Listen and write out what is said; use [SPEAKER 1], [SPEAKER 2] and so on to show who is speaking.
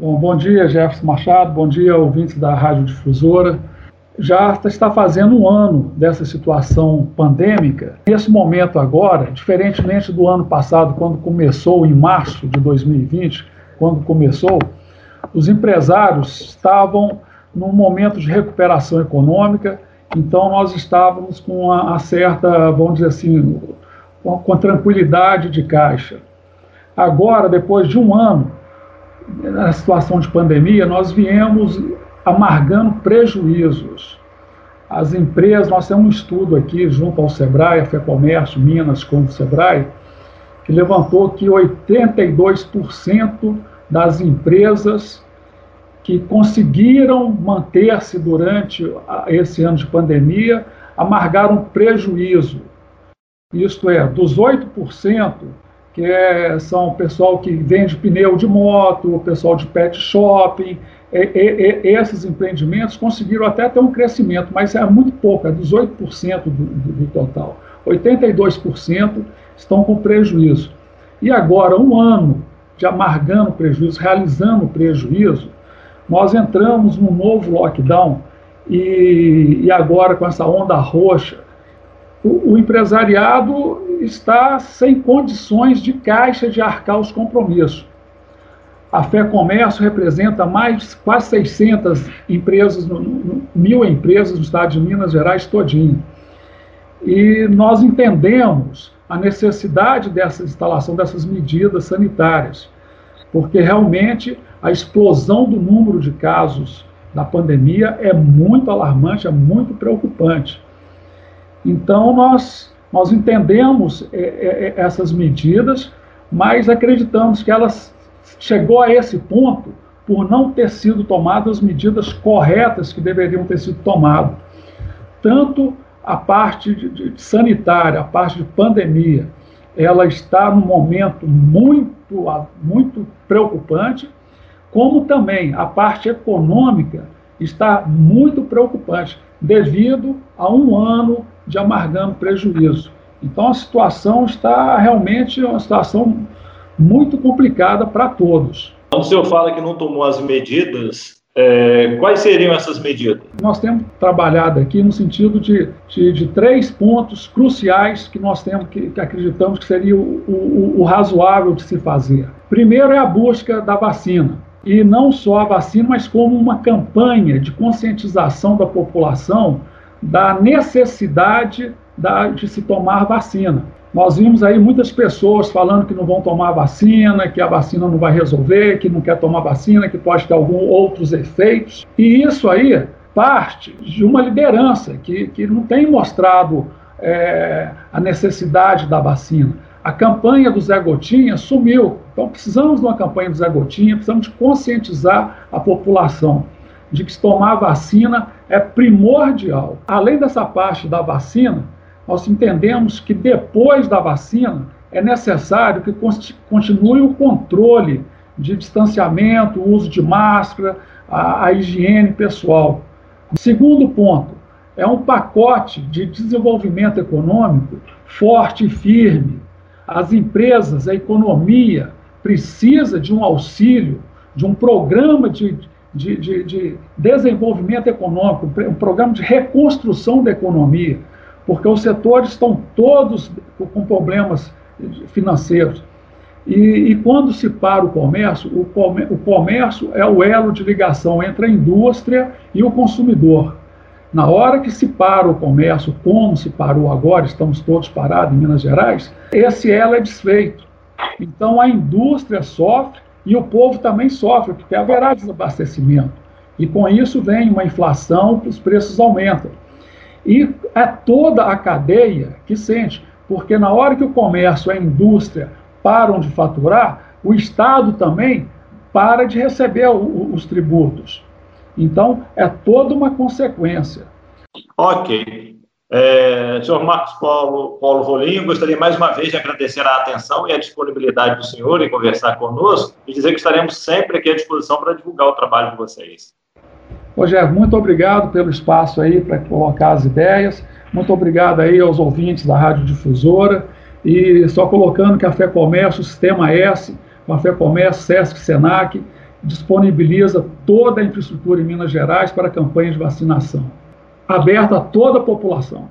[SPEAKER 1] Bom, bom dia, Jefferson Machado, bom dia, ouvintes da Rádio Difusora. Já está fazendo um ano dessa situação pandêmica. Nesse momento agora, diferentemente do ano passado, quando começou, em março de 2020, quando começou, os empresários estavam num momento de recuperação econômica, então nós estávamos com uma, certa, vamos dizer assim, com, com tranquilidade de caixa. Agora, depois de um ano, na situação de pandemia, nós viemos amargando prejuízos. As empresas, nós temos um estudo aqui junto ao Sebrae, a FEComércio, Minas com o Sebrae, que levantou que 82% das empresas que conseguiram manter-se durante esse ano de pandemia amargaram prejuízo. Isto é, dos 8%, que é, são o pessoal que vende pneu de moto, o pessoal de pet shopping, e, e, e, esses empreendimentos conseguiram até ter um crescimento, mas é muito pouco, é 18% do, do, do total. 82% estão com prejuízo. E agora, um ano de amargando prejuízo, realizando prejuízo, nós entramos num novo lockdown e, e agora com essa onda roxa, o, o empresariado está sem condições de caixa de arcar os compromissos. A Fé Comércio representa mais quase 600 empresas, mil empresas no estado de Minas Gerais todinho. E nós entendemos a necessidade dessa instalação dessas medidas sanitárias, porque realmente a explosão do número de casos da pandemia é muito alarmante, é muito preocupante. Então, nós nós entendemos é, é, é, essas medidas, mas acreditamos que elas chegou a esse ponto por não ter sido tomadas as medidas corretas que deveriam ter sido tomadas. Tanto a parte de, de sanitária, a parte de pandemia, ela está num momento muito, muito preocupante, como também a parte econômica está muito preocupante, devido a um ano de amargando prejuízo. Então a situação está realmente uma situação muito complicada para todos.
[SPEAKER 2] Quando o senhor fala que não tomou as medidas, é, quais seriam essas medidas?
[SPEAKER 1] Nós temos trabalhado aqui no sentido de, de, de três pontos cruciais que nós temos que, que acreditamos que seria o, o, o razoável de se fazer. Primeiro é a busca da vacina e não só a vacina, mas como uma campanha de conscientização da população da necessidade da, de se tomar vacina. Nós vimos aí muitas pessoas falando que não vão tomar vacina, que a vacina não vai resolver, que não quer tomar vacina, que pode ter alguns outros efeitos. E isso aí parte de uma liderança que, que não tem mostrado é, a necessidade da vacina. A campanha do Zé Gotinha sumiu. Então precisamos de uma campanha do Zé Gotinha, precisamos de conscientizar a população de que tomar vacina é primordial. Além dessa parte da vacina, nós entendemos que depois da vacina é necessário que continue o controle de distanciamento, uso de máscara, a, a higiene pessoal. Segundo ponto, é um pacote de desenvolvimento econômico forte e firme. As empresas, a economia precisa de um auxílio, de um programa de, de, de, de desenvolvimento econômico, um programa de reconstrução da economia, porque os setores estão todos com problemas financeiros. E, e, quando se para o comércio, o, comércio é o elo de ligação entre a indústria e o consumidor. Na hora que se para o comércio, como se parou agora, estamos todos parados em Minas Gerais, esse elo é desfeito. Então a indústria sofre e o povo também sofre, porque haverá desabastecimento. E com isso vem uma inflação, os preços aumentam. E é toda a cadeia que sente, porque na hora que o comércio a indústria param de faturar, o Estado também para de receber o, os tributos. Então, é toda uma consequência.
[SPEAKER 2] Ok. É, senhor Marcos Paulo, Paulo Rolim, gostaria mais uma vez de agradecer a atenção e a disponibilidade do senhor em conversar conosco e dizer que estaremos sempre aqui à disposição para divulgar o trabalho de vocês.
[SPEAKER 1] Rogério, muito obrigado pelo espaço aí para colocar as ideias, muito obrigado aí aos ouvintes da Rádio Difusora. E só colocando que a Fé Comércio, Sistema S, a Comércio, Sesc, Senac, disponibiliza toda a infraestrutura em Minas Gerais para a campanha de vacinação, aberta a toda a população.